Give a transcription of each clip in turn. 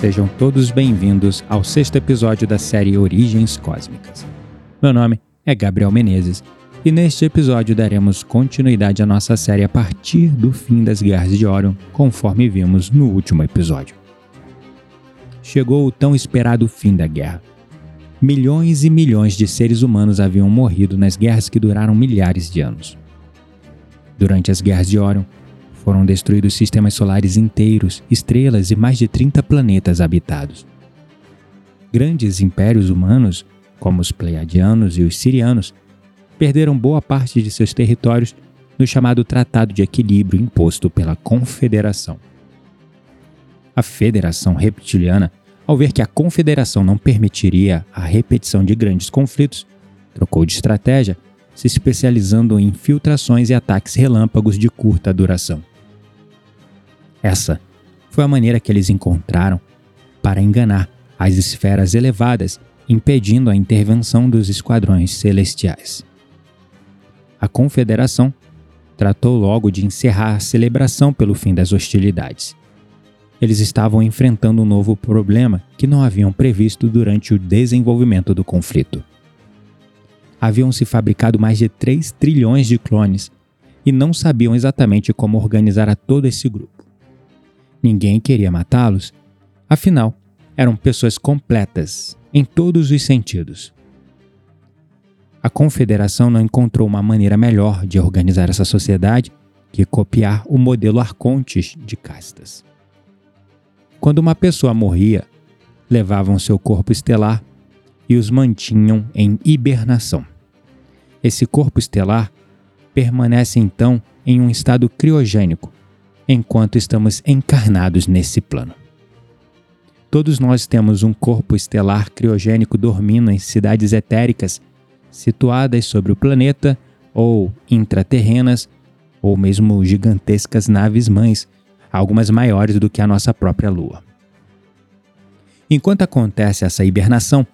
Sejam todos bem-vindos ao sexto episódio da série Origens Cósmicas. Meu nome é Gabriel Menezes e neste episódio daremos continuidade à nossa série a partir do fim das Guerras de Orion, conforme vimos no último episódio. Chegou o tão esperado fim da guerra. Milhões e milhões de seres humanos haviam morrido nas guerras que duraram milhares de anos. Durante as Guerras de Orion, foram destruídos sistemas solares inteiros, estrelas e mais de 30 planetas habitados. Grandes impérios humanos, como os Pleiadianos e os Sirianos, perderam boa parte de seus territórios no chamado Tratado de Equilíbrio imposto pela Confederação. A Federação Reptiliana, ao ver que a Confederação não permitiria a repetição de grandes conflitos, trocou de estratégia, se especializando em infiltrações e ataques relâmpagos de curta duração. Essa foi a maneira que eles encontraram para enganar as esferas elevadas, impedindo a intervenção dos esquadrões celestiais. A Confederação tratou logo de encerrar a celebração pelo fim das hostilidades. Eles estavam enfrentando um novo problema que não haviam previsto durante o desenvolvimento do conflito. Haviam se fabricado mais de 3 trilhões de clones e não sabiam exatamente como organizar a todo esse grupo. Ninguém queria matá-los, afinal, eram pessoas completas em todos os sentidos. A confederação não encontrou uma maneira melhor de organizar essa sociedade que copiar o modelo Arcontes de castas. Quando uma pessoa morria, levavam seu corpo estelar e os mantinham em hibernação. Esse corpo estelar permanece então em um estado criogênico, enquanto estamos encarnados nesse plano. Todos nós temos um corpo estelar criogênico dormindo em cidades etéricas situadas sobre o planeta ou intraterrenas ou mesmo gigantescas naves mães, algumas maiores do que a nossa própria Lua. Enquanto acontece essa hibernação,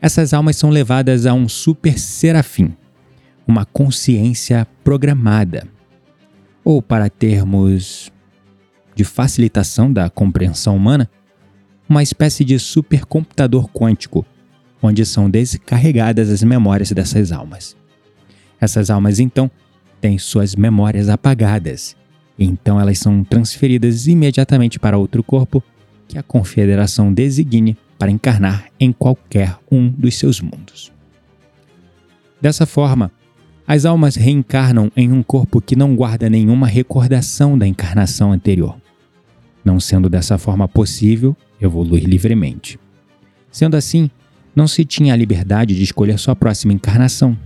essas almas são levadas a um super serafim, uma consciência programada ou para termos de facilitação da compreensão humana, uma espécie de supercomputador quântico, onde são descarregadas as memórias dessas almas. Essas almas, então, têm suas memórias apagadas, então elas são transferidas imediatamente para outro corpo que a Confederação designe para encarnar em qualquer um dos seus mundos. Dessa forma, as almas reencarnam em um corpo que não guarda nenhuma recordação da encarnação anterior, não sendo dessa forma possível evoluir livremente. Sendo assim, não se tinha a liberdade de escolher sua próxima encarnação.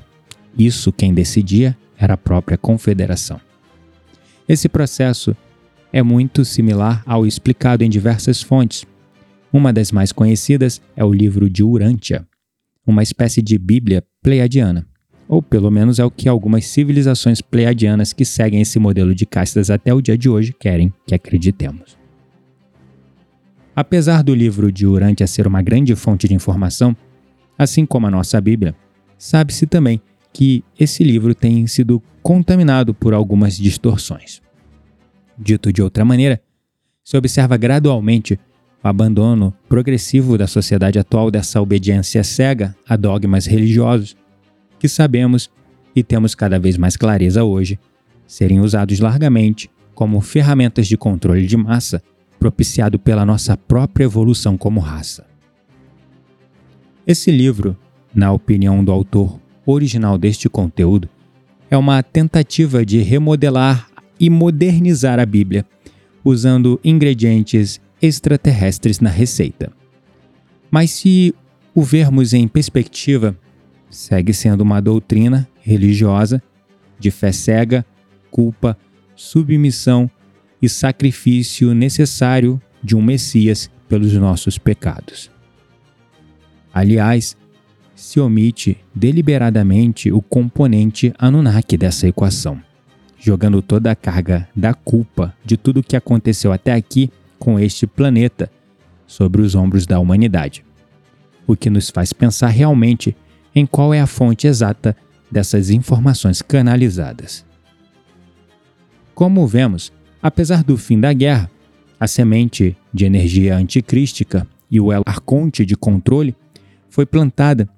Isso quem decidia era a própria confederação. Esse processo é muito similar ao explicado em diversas fontes. Uma das mais conhecidas é o livro de Urântia, uma espécie de Bíblia pleiadiana ou pelo menos é o que algumas civilizações pleiadianas que seguem esse modelo de castas até o dia de hoje querem que acreditemos. Apesar do livro de Urântia ser uma grande fonte de informação, assim como a nossa Bíblia, sabe-se também que esse livro tem sido contaminado por algumas distorções. Dito de outra maneira, se observa gradualmente o abandono progressivo da sociedade atual dessa obediência cega a dogmas religiosos que sabemos e temos cada vez mais clareza hoje, serem usados largamente como ferramentas de controle de massa propiciado pela nossa própria evolução como raça. Esse livro, na opinião do autor original deste conteúdo, é uma tentativa de remodelar e modernizar a Bíblia, usando ingredientes extraterrestres na receita. Mas se o vermos em perspectiva, segue sendo uma doutrina religiosa de fé cega, culpa, submissão e sacrifício necessário de um Messias pelos nossos pecados. Aliás, se omite deliberadamente o componente Anunnaki dessa equação, jogando toda a carga da culpa de tudo o que aconteceu até aqui com este planeta sobre os ombros da humanidade, o que nos faz pensar realmente em qual é a fonte exata dessas informações canalizadas. Como vemos, apesar do fim da guerra, A semente de energia anticrística e o arconte de controle foi plantada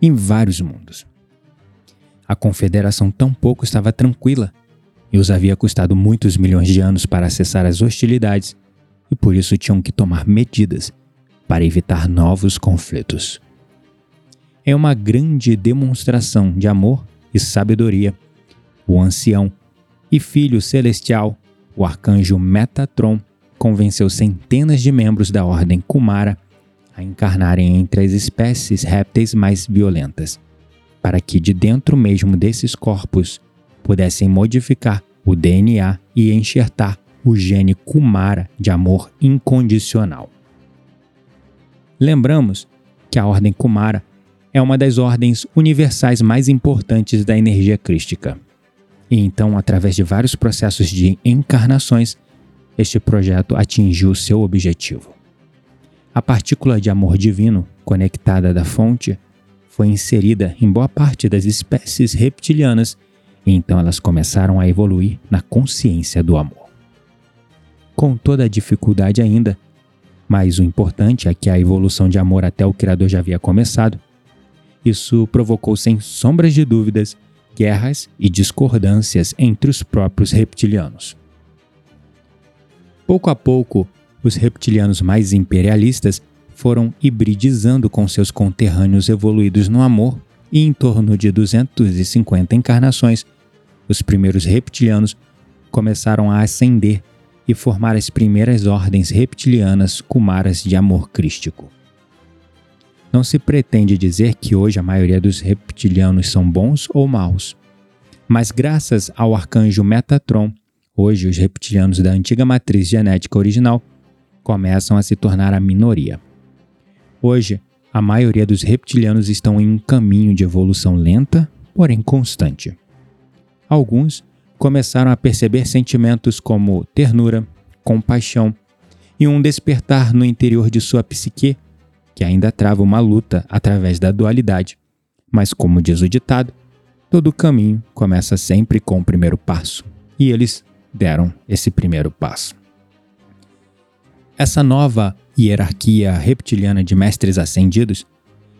em vários mundos. A confederação tampouco estava tranquila e os havia custado muitos milhões de anos para acessar as hostilidades e por isso tinham que tomar medidas para evitar novos conflitos. É uma grande demonstração de amor e sabedoria. O ancião e filho celestial, o arcanjo Metatron, convenceu centenas de membros da ordem Kumara a encarnarem entre as espécies répteis mais violentas, para que de dentro mesmo desses corpos pudessem modificar o DNA e enxertar o gene Kumara de amor incondicional. Lembramos que a ordem Kumara é uma das ordens universais mais importantes da energia crística. E então, através de vários processos de encarnações, este projeto atingiu seu objetivo. A partícula de amor divino conectada da fonte foi inserida em boa parte das espécies reptilianas e então elas começaram a evoluir na consciência do amor. Com toda a dificuldade ainda, mas o importante é que a evolução de amor até o Criador já havia começado, isso provocou sem sombras de dúvidas guerras e discordâncias entre os próprios reptilianos. Pouco a pouco, os reptilianos mais imperialistas foram hibridizando com seus conterrâneos evoluídos no amor e em torno de 250 encarnações, os primeiros reptilianos começaram a ascender e formar as primeiras ordens reptilianas kumaras de amor crístico. Não se pretende dizer que hoje a maioria dos reptilianos são bons ou maus, mas graças ao arcanjo Metatron, hoje os reptilianos da antiga matriz genética original começam a se tornar a minoria. Hoje, a maioria dos reptilianos estão em um caminho de evolução lenta, porém constante. Alguns começaram a perceber sentimentos como ternura, compaixão e um despertar no interior de sua psique, que ainda trava uma luta através da dualidade. Mas, como diz o ditado, todo caminho começa sempre com o primeiro passo, e eles deram esse primeiro passo. Essa nova hierarquia reptiliana de mestres ascendidos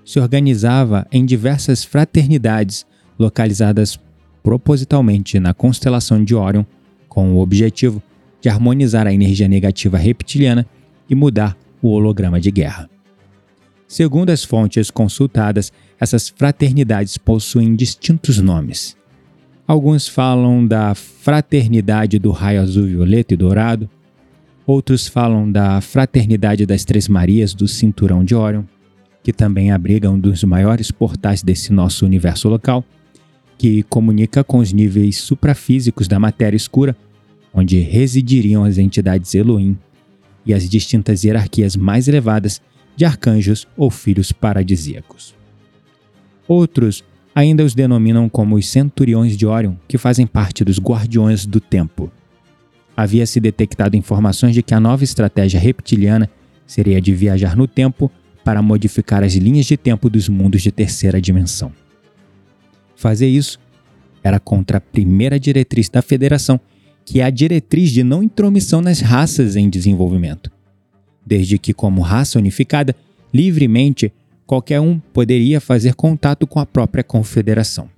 se organizava em diversas fraternidades localizadas propositalmente na constelação de Orion, com o objetivo de harmonizar a energia negativa reptiliana e mudar o holograma de guerra. Segundo as fontes consultadas, essas fraternidades possuem distintos nomes. Alguns falam da Fraternidade do Raio Azul, Violeta e Dourado, Outros falam da Fraternidade das Três Marias do Cinturão de Órion, que também abriga um dos maiores portais desse nosso universo local, que comunica com os níveis suprafísicos da matéria escura, onde residiriam as entidades Elohim e as distintas hierarquias mais elevadas de arcanjos ou filhos paradisíacos. Outros ainda os denominam como os Centuriões de Órion, que fazem parte dos Guardiões do Tempo havia se detectado informações de que a nova estratégia reptiliana seria de viajar no tempo para modificar as linhas de tempo dos mundos de terceira dimensão. Fazer isso era contra a primeira diretriz da Federação, que é a diretriz de não intromissão nas raças em desenvolvimento. Desde que, como raça unificada, livremente qualquer um poderia fazer contato com a própria confederação.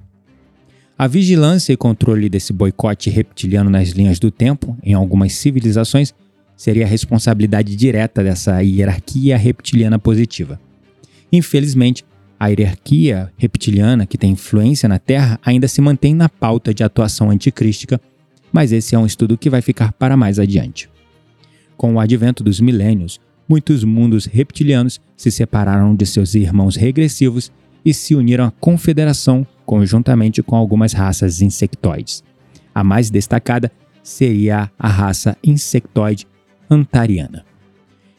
A vigilância e controle desse boicote reptiliano nas linhas do tempo, em algumas civilizações, seria a responsabilidade direta dessa hierarquia reptiliana positiva. Infelizmente, a hierarquia reptiliana que tem influência na Terra ainda se mantém na pauta de atuação anticrística, mas esse é um estudo que vai ficar para mais adiante. Com o advento dos milênios, muitos mundos reptilianos se separaram de seus irmãos regressivos e se uniram à Confederação conjuntamente com algumas raças insectoides. A mais destacada seria a raça insectoide antariana.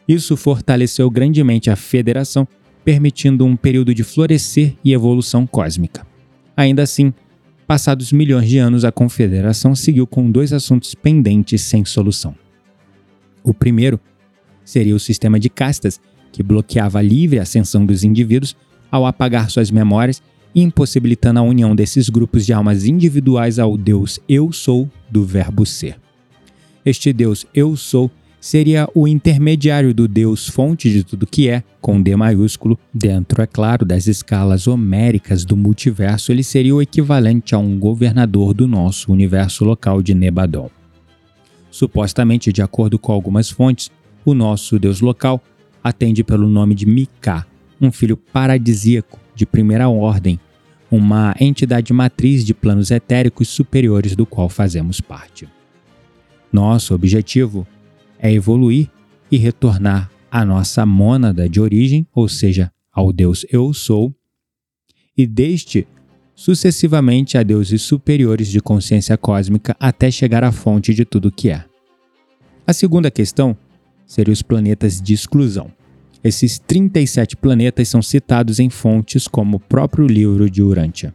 Isso fortaleceu grandemente a federação, permitindo um período de florescer e evolução cósmica. Ainda assim, passados milhões de anos, a confederação seguiu com dois assuntos pendentes sem solução. O primeiro seria o sistema de castas, que bloqueava a livre ascensão dos indivíduos ao apagar suas memórias impossibilitando a união desses grupos de almas individuais ao Deus Eu Sou do Verbo Ser. Este Deus Eu Sou seria o intermediário do Deus fonte de tudo que é, com D maiúsculo, dentro, é claro, das escalas homéricas do multiverso, ele seria o equivalente a um governador do nosso universo local de Nebadon. Supostamente, de acordo com algumas fontes, o nosso Deus local atende pelo nome de Mika, um filho paradisíaco de primeira ordem, uma entidade matriz de planos etéricos superiores do qual fazemos parte. Nosso objetivo é evoluir e retornar à nossa mônada de origem, ou seja, ao Deus Eu Sou, e deste sucessivamente a deuses superiores de consciência cósmica até chegar à fonte de tudo que é. A segunda questão seria os planetas de exclusão. Esses 37 planetas são citados em fontes como o próprio livro de Urântia.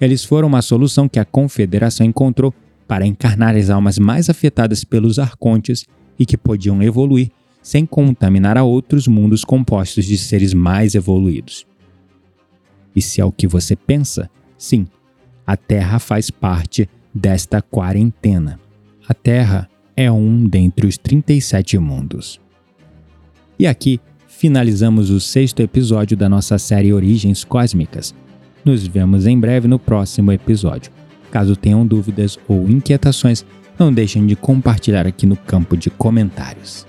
Eles foram uma solução que a Confederação encontrou para encarnar as almas mais afetadas pelos arcontes e que podiam evoluir sem contaminar a outros mundos compostos de seres mais evoluídos. E se é o que você pensa, sim, a Terra faz parte desta quarentena. A Terra é um dentre os 37 mundos. E aqui finalizamos o sexto episódio da nossa série Origens Cósmicas. Nos vemos em breve no próximo episódio. Caso tenham dúvidas ou inquietações, não deixem de compartilhar aqui no campo de comentários.